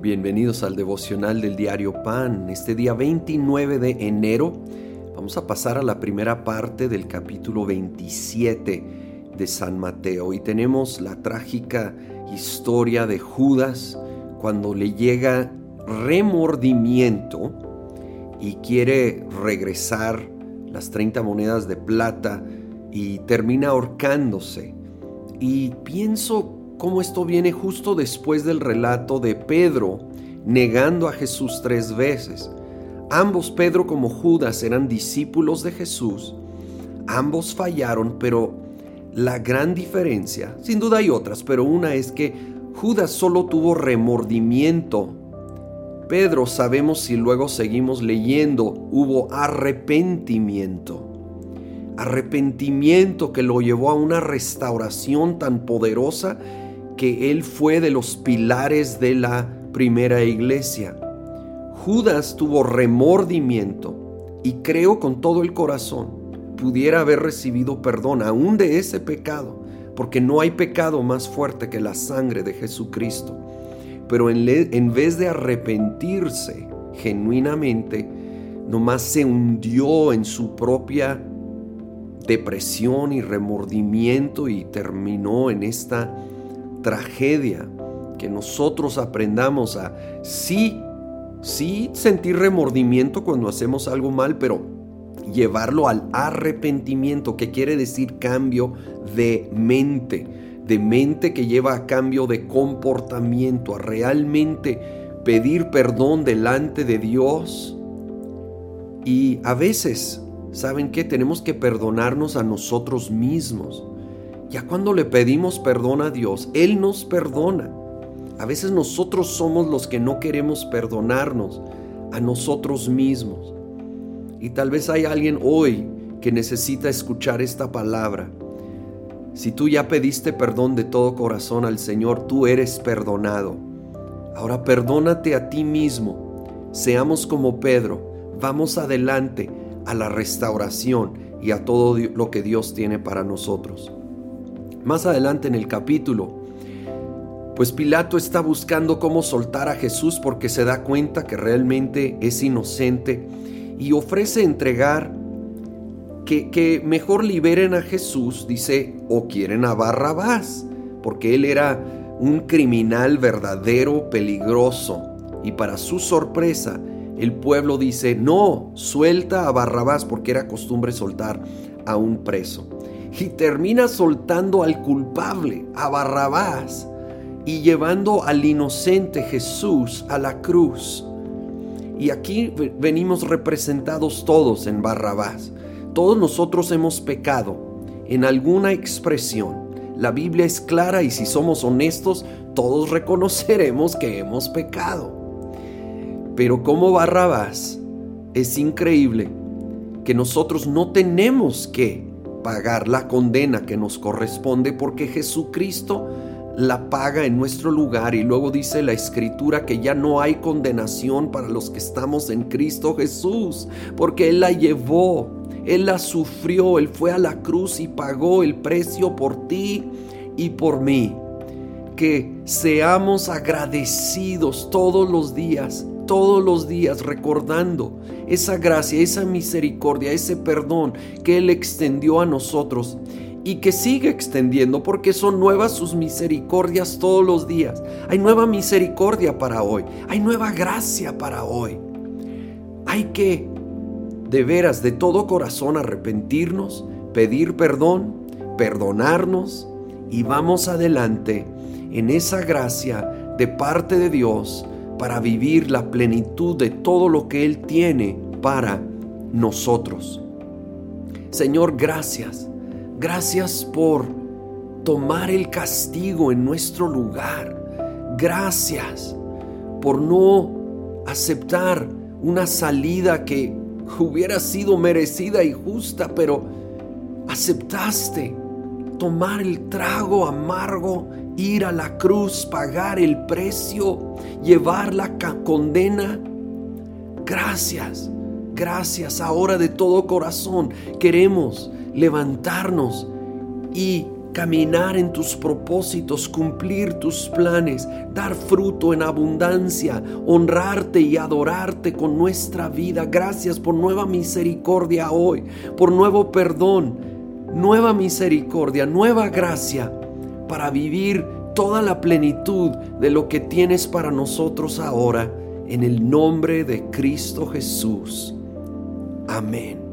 Bienvenidos al devocional del diario Pan. Este día 29 de enero vamos a pasar a la primera parte del capítulo 27 de San Mateo y tenemos la trágica historia de Judas cuando le llega remordimiento y quiere regresar las 30 monedas de plata y termina ahorcándose. Y pienso cómo esto viene justo después del relato de Pedro negando a Jesús tres veces. Ambos, Pedro como Judas, eran discípulos de Jesús. Ambos fallaron, pero la gran diferencia, sin duda hay otras, pero una es que Judas solo tuvo remordimiento. Pedro, sabemos si luego seguimos leyendo, hubo arrepentimiento arrepentimiento que lo llevó a una restauración tan poderosa que él fue de los pilares de la primera iglesia. Judas tuvo remordimiento y creo con todo el corazón pudiera haber recibido perdón aún de ese pecado, porque no hay pecado más fuerte que la sangre de Jesucristo. Pero en, en vez de arrepentirse genuinamente, nomás se hundió en su propia depresión y remordimiento y terminó en esta tragedia, que nosotros aprendamos a sí, sí sentir remordimiento cuando hacemos algo mal, pero llevarlo al arrepentimiento, que quiere decir cambio de mente, de mente que lleva a cambio de comportamiento, a realmente pedir perdón delante de Dios. Y a veces, ¿saben qué? Tenemos que perdonarnos a nosotros mismos. Ya cuando le pedimos perdón a Dios, Él nos perdona. A veces nosotros somos los que no queremos perdonarnos a nosotros mismos. Y tal vez hay alguien hoy que necesita escuchar esta palabra. Si tú ya pediste perdón de todo corazón al Señor, tú eres perdonado. Ahora perdónate a ti mismo. Seamos como Pedro. Vamos adelante a la restauración y a todo lo que Dios tiene para nosotros. Más adelante en el capítulo, pues Pilato está buscando cómo soltar a Jesús porque se da cuenta que realmente es inocente y ofrece entregar que, que mejor liberen a Jesús, dice, o quieren a Barrabás, porque él era un criminal verdadero, peligroso. Y para su sorpresa, el pueblo dice, no, suelta a Barrabás porque era costumbre soltar a un preso y termina soltando al culpable, a Barrabás, y llevando al inocente Jesús a la cruz. Y aquí venimos representados todos en Barrabás. Todos nosotros hemos pecado en alguna expresión. La Biblia es clara y si somos honestos, todos reconoceremos que hemos pecado. Pero como Barrabás, es increíble que nosotros no tenemos que pagar la condena que nos corresponde porque Jesucristo la paga en nuestro lugar y luego dice la escritura que ya no hay condenación para los que estamos en Cristo Jesús, porque Él la llevó, Él la sufrió, Él fue a la cruz y pagó el precio por ti y por mí. Que seamos agradecidos todos los días todos los días recordando esa gracia, esa misericordia, ese perdón que Él extendió a nosotros y que sigue extendiendo porque son nuevas sus misericordias todos los días. Hay nueva misericordia para hoy, hay nueva gracia para hoy. Hay que de veras, de todo corazón arrepentirnos, pedir perdón, perdonarnos y vamos adelante en esa gracia de parte de Dios para vivir la plenitud de todo lo que Él tiene para nosotros. Señor, gracias. Gracias por tomar el castigo en nuestro lugar. Gracias por no aceptar una salida que hubiera sido merecida y justa, pero aceptaste tomar el trago amargo, ir a la cruz, pagar el precio, llevar la condena. Gracias, gracias. Ahora de todo corazón queremos levantarnos y caminar en tus propósitos, cumplir tus planes, dar fruto en abundancia, honrarte y adorarte con nuestra vida. Gracias por nueva misericordia hoy, por nuevo perdón, nueva misericordia, nueva gracia para vivir toda la plenitud de lo que tienes para nosotros ahora, en el nombre de Cristo Jesús. Amén.